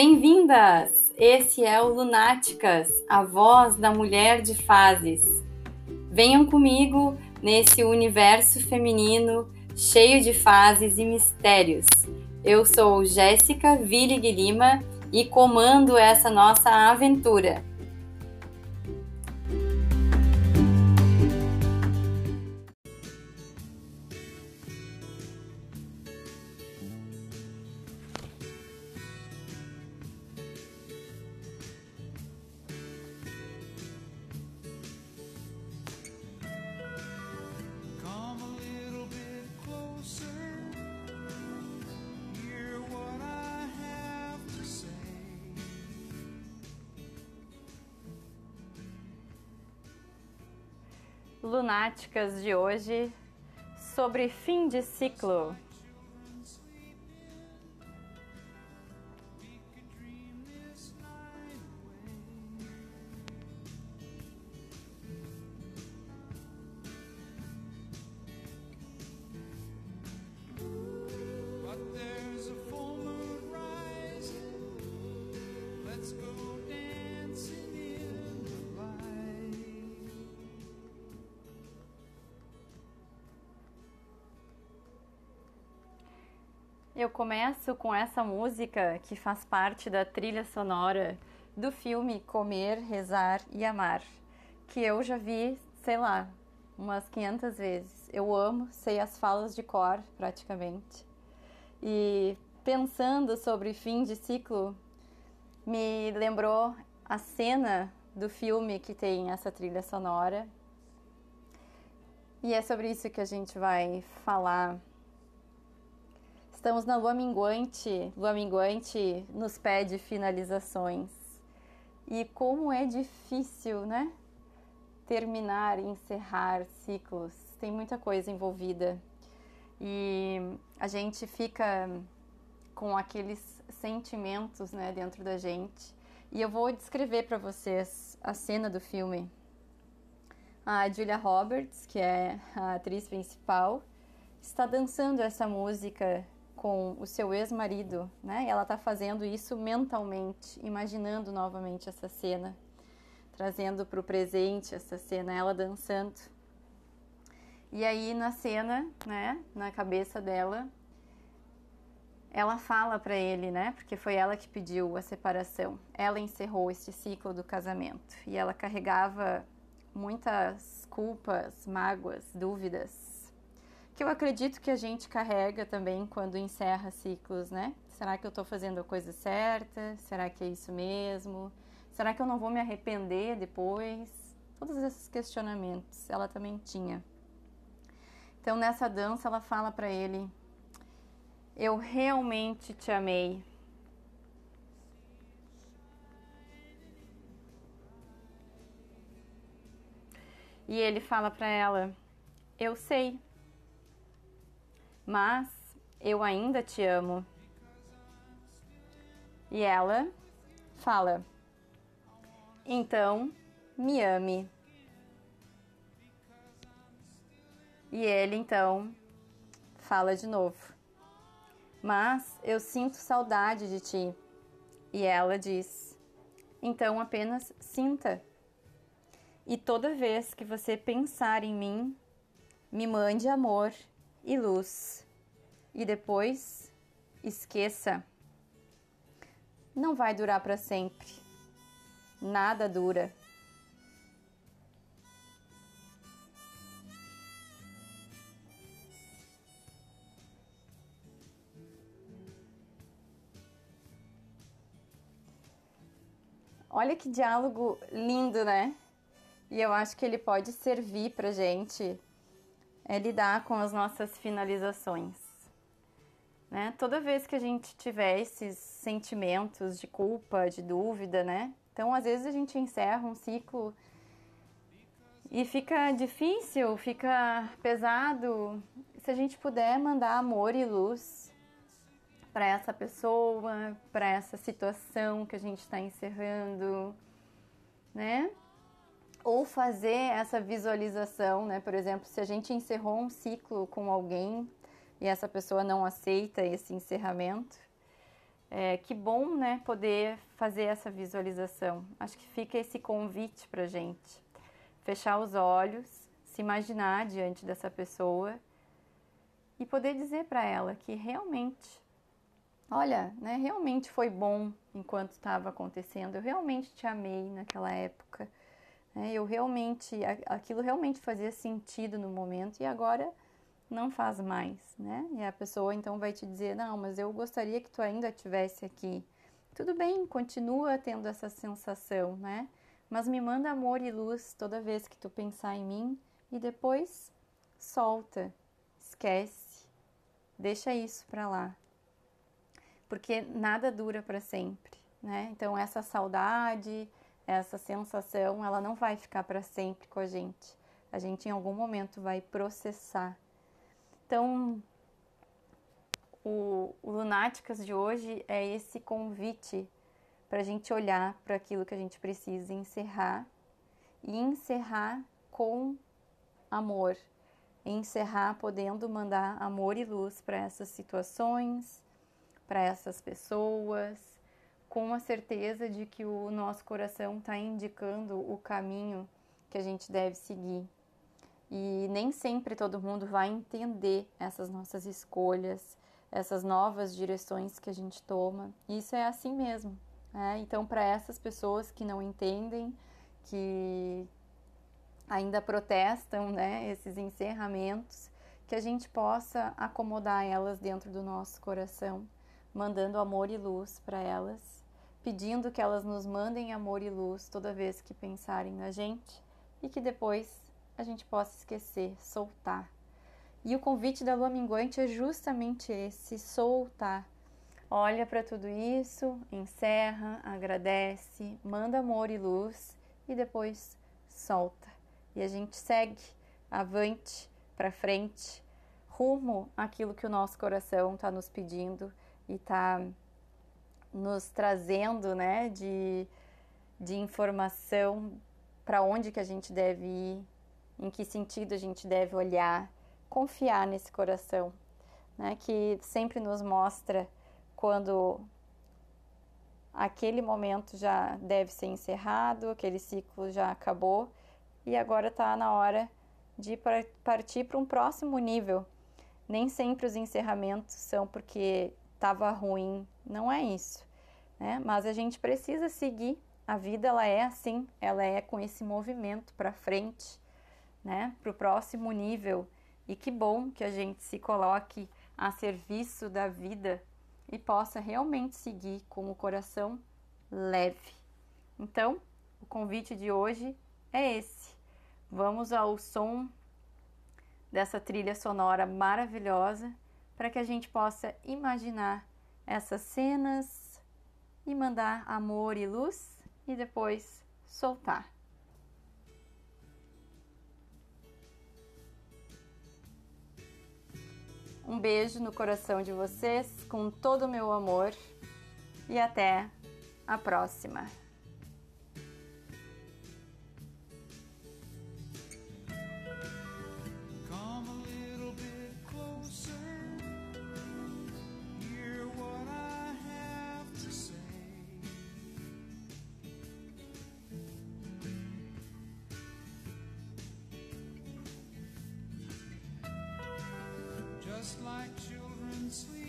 Bem-vindas! Esse é o Lunáticas, a voz da mulher de fases. Venham comigo nesse universo feminino cheio de fases e mistérios. Eu sou Jéssica Villig Lima e comando essa nossa aventura. Lunáticas de hoje sobre fim de ciclo. Eu começo com essa música que faz parte da trilha sonora do filme Comer, Rezar e Amar, que eu já vi, sei lá, umas 500 vezes. Eu amo, sei as falas de cor praticamente. E pensando sobre fim de ciclo, me lembrou a cena do filme que tem essa trilha sonora. E é sobre isso que a gente vai falar Estamos na lua minguante. Lua minguante nos pede finalizações. E como é difícil, né? Terminar, encerrar ciclos. Tem muita coisa envolvida. E a gente fica com aqueles sentimentos, né, dentro da gente. E eu vou descrever para vocês a cena do filme. A Julia Roberts, que é a atriz principal, está dançando essa música com o seu ex-marido, né? Ela está fazendo isso mentalmente, imaginando novamente essa cena, trazendo para o presente essa cena, ela dançando. E aí na cena, né, na cabeça dela, ela fala para ele, né? Porque foi ela que pediu a separação. Ela encerrou este ciclo do casamento e ela carregava muitas culpas, mágoas, dúvidas que eu acredito que a gente carrega também quando encerra ciclos, né? Será que eu estou fazendo a coisa certa? Será que é isso mesmo? Será que eu não vou me arrepender depois? Todos esses questionamentos ela também tinha. Então nessa dança ela fala para ele: Eu realmente te amei. E ele fala para ela: Eu sei mas eu ainda te amo. E ela fala: Então me ame. E ele então fala de novo: Mas eu sinto saudade de ti. E ela diz: Então apenas sinta. E toda vez que você pensar em mim, me mande amor e luz. E depois, esqueça. Não vai durar para sempre. Nada dura. Olha que diálogo lindo, né? E eu acho que ele pode servir pra gente é lidar com as nossas finalizações. Né? Toda vez que a gente tiver esses sentimentos de culpa, de dúvida, né? Então, às vezes a gente encerra um ciclo e fica difícil, fica pesado. Se a gente puder mandar amor e luz para essa pessoa, para essa situação que a gente está encerrando, né? Ou fazer essa visualização, né? Por exemplo, se a gente encerrou um ciclo com alguém e essa pessoa não aceita esse encerramento, É, que bom, né, poder fazer essa visualização. Acho que fica esse convite para gente fechar os olhos, se imaginar diante dessa pessoa e poder dizer para ela que realmente, olha, né, realmente foi bom enquanto estava acontecendo. Eu realmente te amei naquela época. Né, eu realmente, aquilo realmente fazia sentido no momento e agora não faz mais, né? E a pessoa então vai te dizer: Não, mas eu gostaria que tu ainda estivesse aqui. Tudo bem, continua tendo essa sensação, né? Mas me manda amor e luz toda vez que tu pensar em mim e depois solta, esquece, deixa isso para lá. Porque nada dura para sempre, né? Então essa saudade, essa sensação, ela não vai ficar para sempre com a gente. A gente em algum momento vai processar então, o, o Lunáticas de hoje é esse convite para a gente olhar para aquilo que a gente precisa encerrar e encerrar com amor, encerrar podendo mandar amor e luz para essas situações, para essas pessoas, com a certeza de que o nosso coração está indicando o caminho que a gente deve seguir. E nem sempre todo mundo vai entender essas nossas escolhas, essas novas direções que a gente toma. Isso é assim mesmo. Né? Então, para essas pessoas que não entendem, que ainda protestam né, esses encerramentos, que a gente possa acomodar elas dentro do nosso coração, mandando amor e luz para elas, pedindo que elas nos mandem amor e luz toda vez que pensarem na gente e que depois a gente possa esquecer, soltar. E o convite da lua minguante é justamente esse: soltar. Olha para tudo isso, encerra, agradece, manda amor e luz e depois solta. E a gente segue avante, para frente, rumo àquilo que o nosso coração está nos pedindo e está nos trazendo, né, de, de informação para onde que a gente deve ir, em que sentido a gente deve olhar, confiar nesse coração, né, que sempre nos mostra quando aquele momento já deve ser encerrado, aquele ciclo já acabou e agora está na hora de partir para um próximo nível. Nem sempre os encerramentos são porque estava ruim, não é isso, né? Mas a gente precisa seguir. A vida ela é assim, ela é com esse movimento para frente né, para o próximo nível. E que bom que a gente se coloque a serviço da vida e possa realmente seguir com o coração leve. Então, o convite de hoje é esse. Vamos ao som dessa trilha sonora maravilhosa para que a gente possa imaginar essas cenas e mandar amor e luz e depois soltar. Um beijo no coração de vocês, com todo o meu amor, e até a próxima! Just like children sleep.